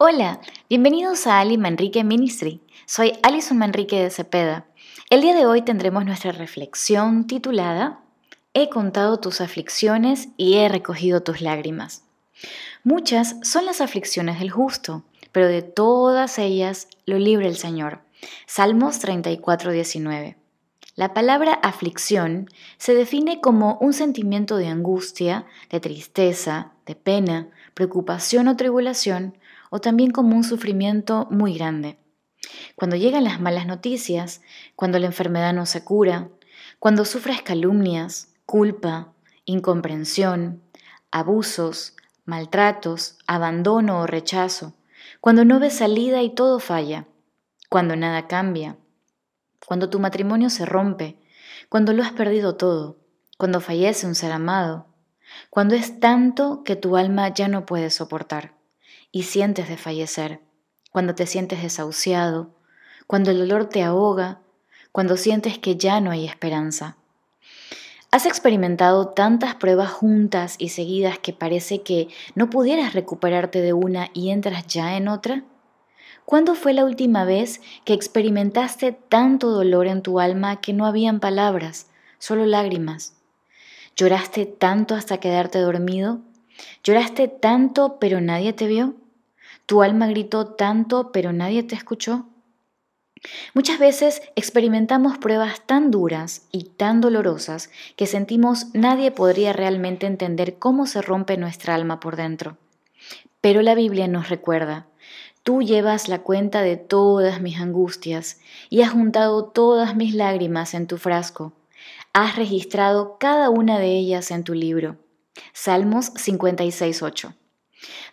Hola, bienvenidos a Ali Manrique Ministry. Soy Alison Manrique de Cepeda. El día de hoy tendremos nuestra reflexión titulada He contado tus aflicciones y he recogido tus lágrimas. Muchas son las aflicciones del justo, pero de todas ellas lo libre el Señor. Salmos 34, 19. La palabra aflicción se define como un sentimiento de angustia, de tristeza, de pena, preocupación o tribulación o también como un sufrimiento muy grande. Cuando llegan las malas noticias, cuando la enfermedad no se cura, cuando sufres calumnias, culpa, incomprensión, abusos, maltratos, abandono o rechazo, cuando no ves salida y todo falla, cuando nada cambia, cuando tu matrimonio se rompe, cuando lo has perdido todo, cuando fallece un ser amado, cuando es tanto que tu alma ya no puede soportar y sientes de fallecer, cuando te sientes desahuciado, cuando el dolor te ahoga, cuando sientes que ya no hay esperanza. ¿Has experimentado tantas pruebas juntas y seguidas que parece que no pudieras recuperarte de una y entras ya en otra? ¿Cuándo fue la última vez que experimentaste tanto dolor en tu alma que no habían palabras, solo lágrimas? ¿Lloraste tanto hasta quedarte dormido? ¿Lloraste tanto pero nadie te vio? ¿Tu alma gritó tanto pero nadie te escuchó? Muchas veces experimentamos pruebas tan duras y tan dolorosas que sentimos nadie podría realmente entender cómo se rompe nuestra alma por dentro. Pero la Biblia nos recuerda, tú llevas la cuenta de todas mis angustias y has juntado todas mis lágrimas en tu frasco. Has registrado cada una de ellas en tu libro. Salmos 56.8.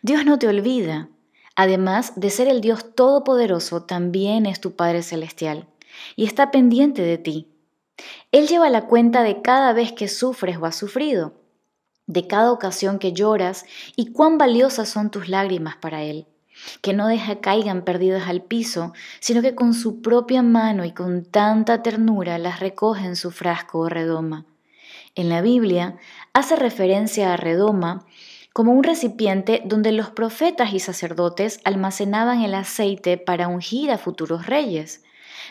Dios no te olvida. Además de ser el Dios Todopoderoso, también es tu Padre Celestial y está pendiente de ti. Él lleva la cuenta de cada vez que sufres o has sufrido, de cada ocasión que lloras y cuán valiosas son tus lágrimas para Él que no deja caigan perdidas al piso, sino que con su propia mano y con tanta ternura las recoge en su frasco o redoma. En la Biblia hace referencia a redoma como un recipiente donde los profetas y sacerdotes almacenaban el aceite para ungir a futuros reyes.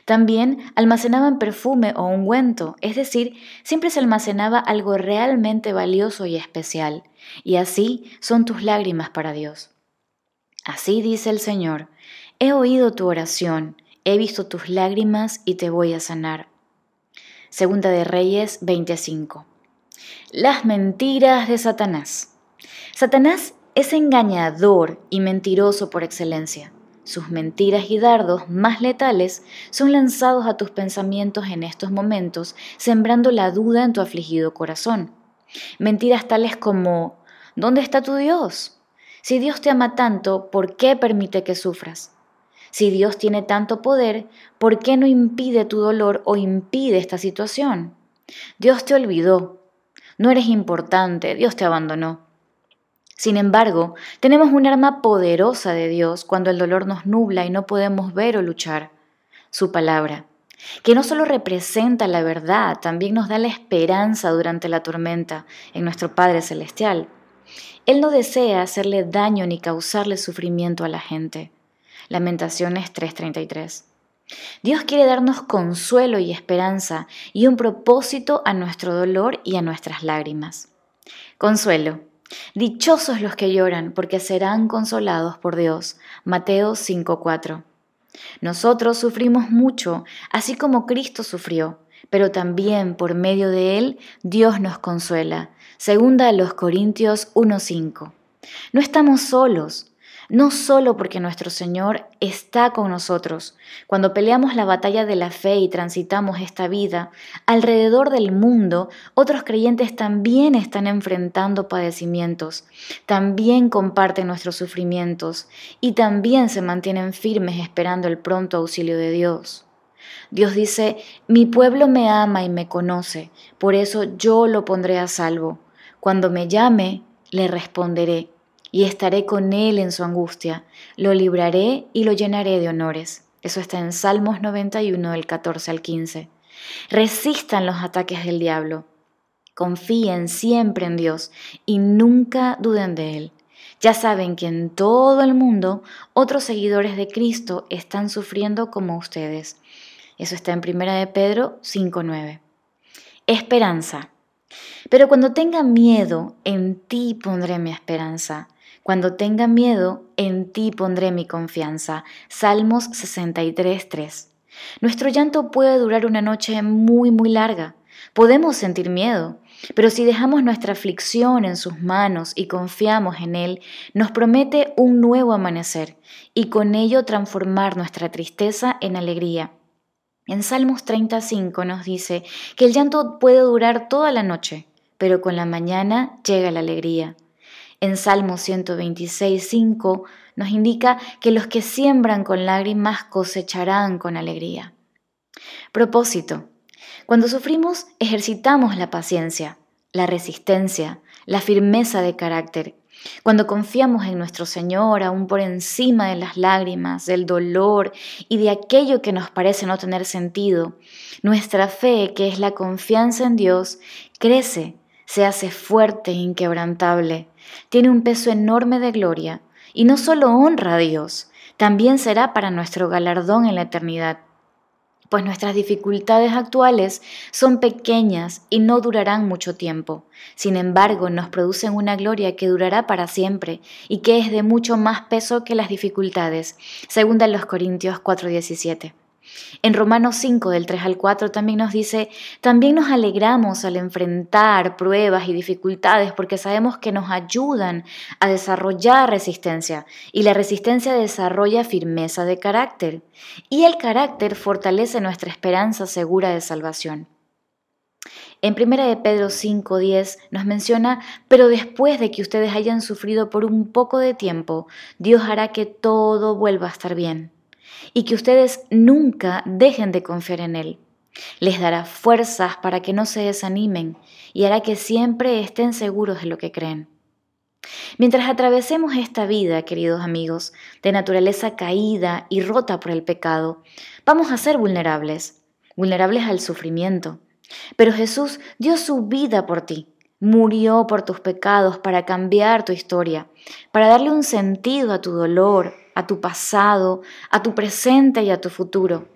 También almacenaban perfume o ungüento, es decir, siempre se almacenaba algo realmente valioso y especial. Y así son tus lágrimas para Dios. Así dice el Señor, he oído tu oración, he visto tus lágrimas y te voy a sanar. Segunda de Reyes 25. Las mentiras de Satanás. Satanás es engañador y mentiroso por excelencia. Sus mentiras y dardos más letales son lanzados a tus pensamientos en estos momentos, sembrando la duda en tu afligido corazón. Mentiras tales como ¿Dónde está tu Dios? Si Dios te ama tanto, ¿por qué permite que sufras? Si Dios tiene tanto poder, ¿por qué no impide tu dolor o impide esta situación? Dios te olvidó. No eres importante, Dios te abandonó. Sin embargo, tenemos un arma poderosa de Dios cuando el dolor nos nubla y no podemos ver o luchar. Su palabra, que no solo representa la verdad, también nos da la esperanza durante la tormenta en nuestro Padre Celestial. Él no desea hacerle daño ni causarle sufrimiento a la gente. Lamentaciones 3:33. Dios quiere darnos consuelo y esperanza y un propósito a nuestro dolor y a nuestras lágrimas. Consuelo. Dichosos los que lloran, porque serán consolados por Dios. Mateo 5:4. Nosotros sufrimos mucho, así como Cristo sufrió, pero también por medio de Él Dios nos consuela. Segunda a los Corintios 1.5. No estamos solos, no solo porque nuestro Señor está con nosotros. Cuando peleamos la batalla de la fe y transitamos esta vida, alrededor del mundo otros creyentes también están enfrentando padecimientos, también comparten nuestros sufrimientos y también se mantienen firmes esperando el pronto auxilio de Dios. Dios dice, mi pueblo me ama y me conoce, por eso yo lo pondré a salvo. Cuando me llame, le responderé y estaré con él en su angustia. Lo libraré y lo llenaré de honores. Eso está en Salmos 91 del 14 al 15. Resistan los ataques del diablo. Confíen siempre en Dios y nunca duden de él. Ya saben que en todo el mundo otros seguidores de Cristo están sufriendo como ustedes. Eso está en 1 de Pedro 5.9. Esperanza. Pero cuando tengan miedo, en ti pondré mi esperanza. Cuando tengan miedo, en ti pondré mi confianza. Salmos 63.3. Nuestro llanto puede durar una noche muy, muy larga. Podemos sentir miedo, pero si dejamos nuestra aflicción en sus manos y confiamos en Él, nos promete un nuevo amanecer y con ello transformar nuestra tristeza en alegría. En Salmos 35 nos dice que el llanto puede durar toda la noche, pero con la mañana llega la alegría. En Salmos 126, 5 nos indica que los que siembran con lágrimas cosecharán con alegría. Propósito. Cuando sufrimos, ejercitamos la paciencia, la resistencia, la firmeza de carácter. Cuando confiamos en nuestro Señor aún por encima de las lágrimas, del dolor y de aquello que nos parece no tener sentido, nuestra fe, que es la confianza en Dios, crece, se hace fuerte e inquebrantable, tiene un peso enorme de gloria y no solo honra a Dios, también será para nuestro galardón en la eternidad pues nuestras dificultades actuales son pequeñas y no durarán mucho tiempo. Sin embargo, nos producen una gloria que durará para siempre y que es de mucho más peso que las dificultades, según los Corintios 4:17. En Romanos 5 del 3 al 4 también nos dice, también nos alegramos al enfrentar pruebas y dificultades porque sabemos que nos ayudan a desarrollar resistencia y la resistencia desarrolla firmeza de carácter y el carácter fortalece nuestra esperanza segura de salvación. En 1 de Pedro 5:10 nos menciona, pero después de que ustedes hayan sufrido por un poco de tiempo, Dios hará que todo vuelva a estar bien y que ustedes nunca dejen de confiar en Él. Les dará fuerzas para que no se desanimen y hará que siempre estén seguros de lo que creen. Mientras atravesemos esta vida, queridos amigos, de naturaleza caída y rota por el pecado, vamos a ser vulnerables, vulnerables al sufrimiento. Pero Jesús dio su vida por ti, murió por tus pecados para cambiar tu historia, para darle un sentido a tu dolor, a tu pasado, a tu presente y a tu futuro.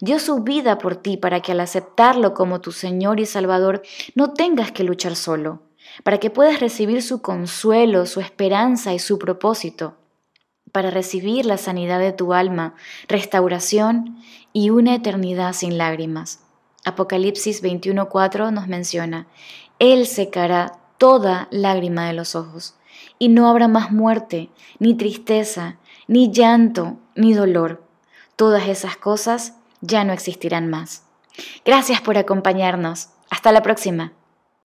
Dio su vida por ti para que al aceptarlo como tu Señor y Salvador no tengas que luchar solo, para que puedas recibir su consuelo, su esperanza y su propósito, para recibir la sanidad de tu alma, restauración y una eternidad sin lágrimas. Apocalipsis 21:4 nos menciona, Él secará toda lágrima de los ojos, y no habrá más muerte, ni tristeza, ni llanto, ni dolor. Todas esas cosas ya no existirán más. Gracias por acompañarnos. Hasta la próxima.